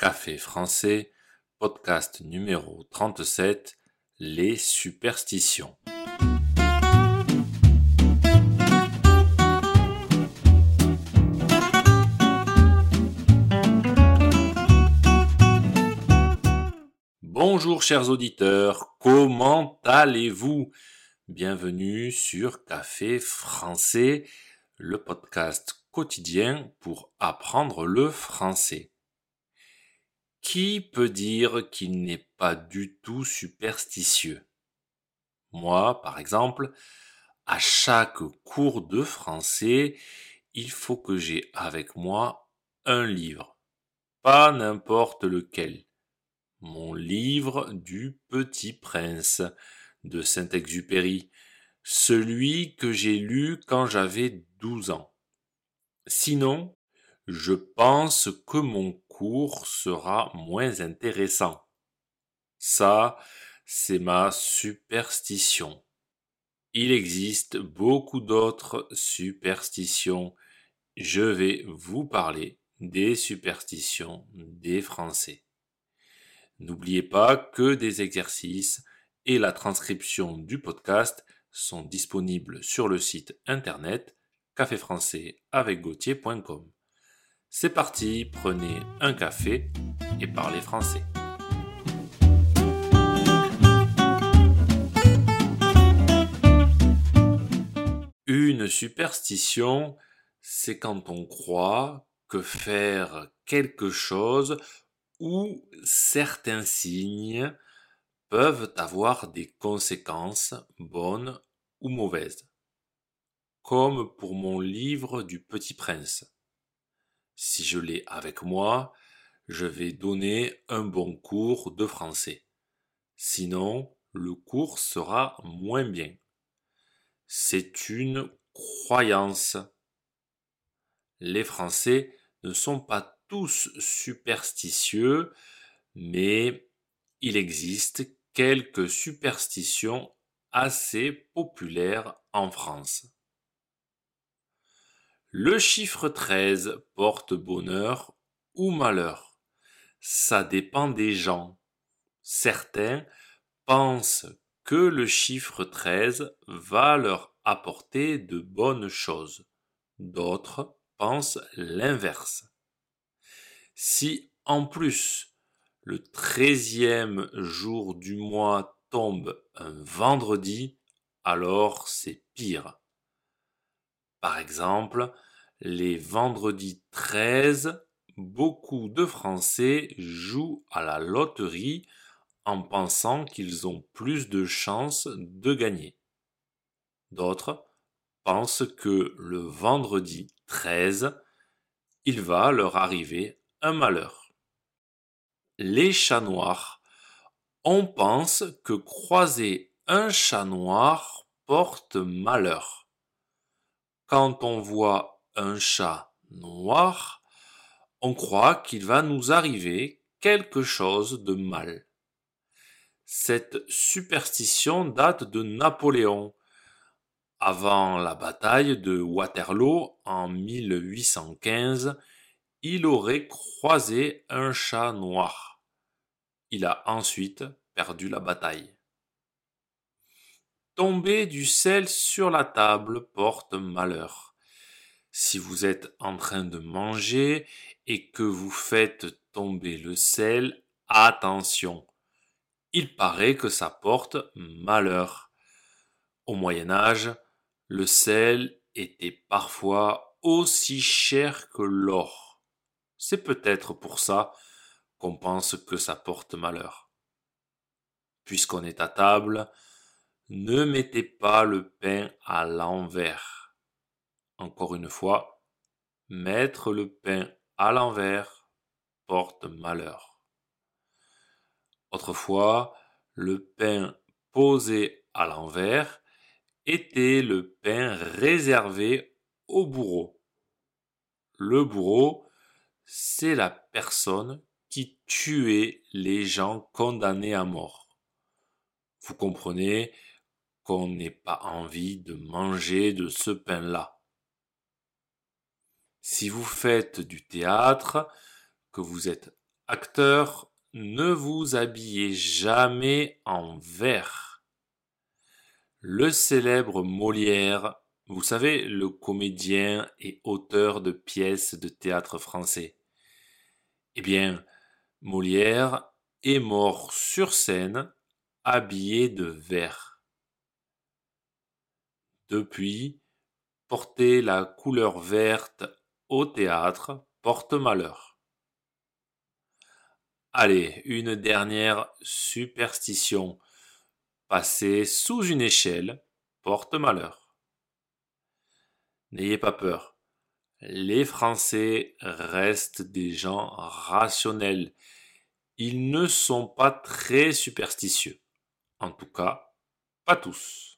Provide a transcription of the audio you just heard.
Café français, podcast numéro 37, les superstitions. Bonjour chers auditeurs, comment allez-vous? Bienvenue sur Café français, le podcast quotidien pour apprendre le français. Qui peut dire qu'il n'est pas du tout superstitieux? Moi, par exemple, à chaque cours de français, il faut que j'ai avec moi un livre, pas n'importe lequel. Mon livre du Petit Prince de Saint-Exupéry, celui que j'ai lu quand j'avais douze ans. Sinon, je pense que mon cours sera moins intéressant. Ça, c'est ma superstition. Il existe beaucoup d'autres superstitions. Je vais vous parler des superstitions des Français. N'oubliez pas que des exercices et la transcription du podcast sont disponibles sur le site internet caféfrançais avec C'est parti, prenez un café et parlez français. Une superstition, c'est quand on croit que faire quelque chose ou certains signes peuvent avoir des conséquences bonnes ou mauvaises comme pour mon livre du Petit Prince. Si je l'ai avec moi, je vais donner un bon cours de français. Sinon, le cours sera moins bien. C'est une croyance. Les Français ne sont pas tous superstitieux, mais il existe quelques superstitions assez populaires en France. Le chiffre 13 porte bonheur ou malheur? Ça dépend des gens. Certains pensent que le chiffre 13 va leur apporter de bonnes choses. D'autres pensent l'inverse. Si en plus le treizième jour du mois tombe un vendredi, alors c'est pire. Par exemple, les vendredis 13, beaucoup de Français jouent à la loterie en pensant qu'ils ont plus de chances de gagner. D'autres pensent que le vendredi 13, il va leur arriver un malheur. Les chats noirs. On pense que croiser un chat noir porte malheur quand on voit un chat noir, on croit qu'il va nous arriver quelque chose de mal. Cette superstition date de Napoléon. Avant la bataille de Waterloo en 1815, il aurait croisé un chat noir. Il a ensuite perdu la bataille. Tomber du sel sur la table porte malheur. Si vous êtes en train de manger et que vous faites tomber le sel, attention. Il paraît que ça porte malheur. Au Moyen Âge, le sel était parfois aussi cher que l'or. C'est peut-être pour ça qu'on pense que ça porte malheur. Puisqu'on est à table, ne mettez pas le pain à l'envers. Encore une fois, mettre le pain à l'envers porte malheur. Autrefois, le pain posé à l'envers était le pain réservé au bourreau. Le bourreau, c'est la personne qui tuait les gens condamnés à mort. Vous comprenez qu'on n'ait pas envie de manger de ce pain-là. Si vous faites du théâtre, que vous êtes Acteur, ne vous habillez jamais en vert. Le célèbre Molière, vous savez, le comédien et auteur de pièces de théâtre français. Eh bien, Molière est mort sur scène habillé de vert. Depuis, porter la couleur verte au théâtre porte malheur. Allez, une dernière superstition. Passer sous une échelle porte malheur. N'ayez pas peur. Les Français restent des gens rationnels. Ils ne sont pas très superstitieux. En tout cas, pas tous.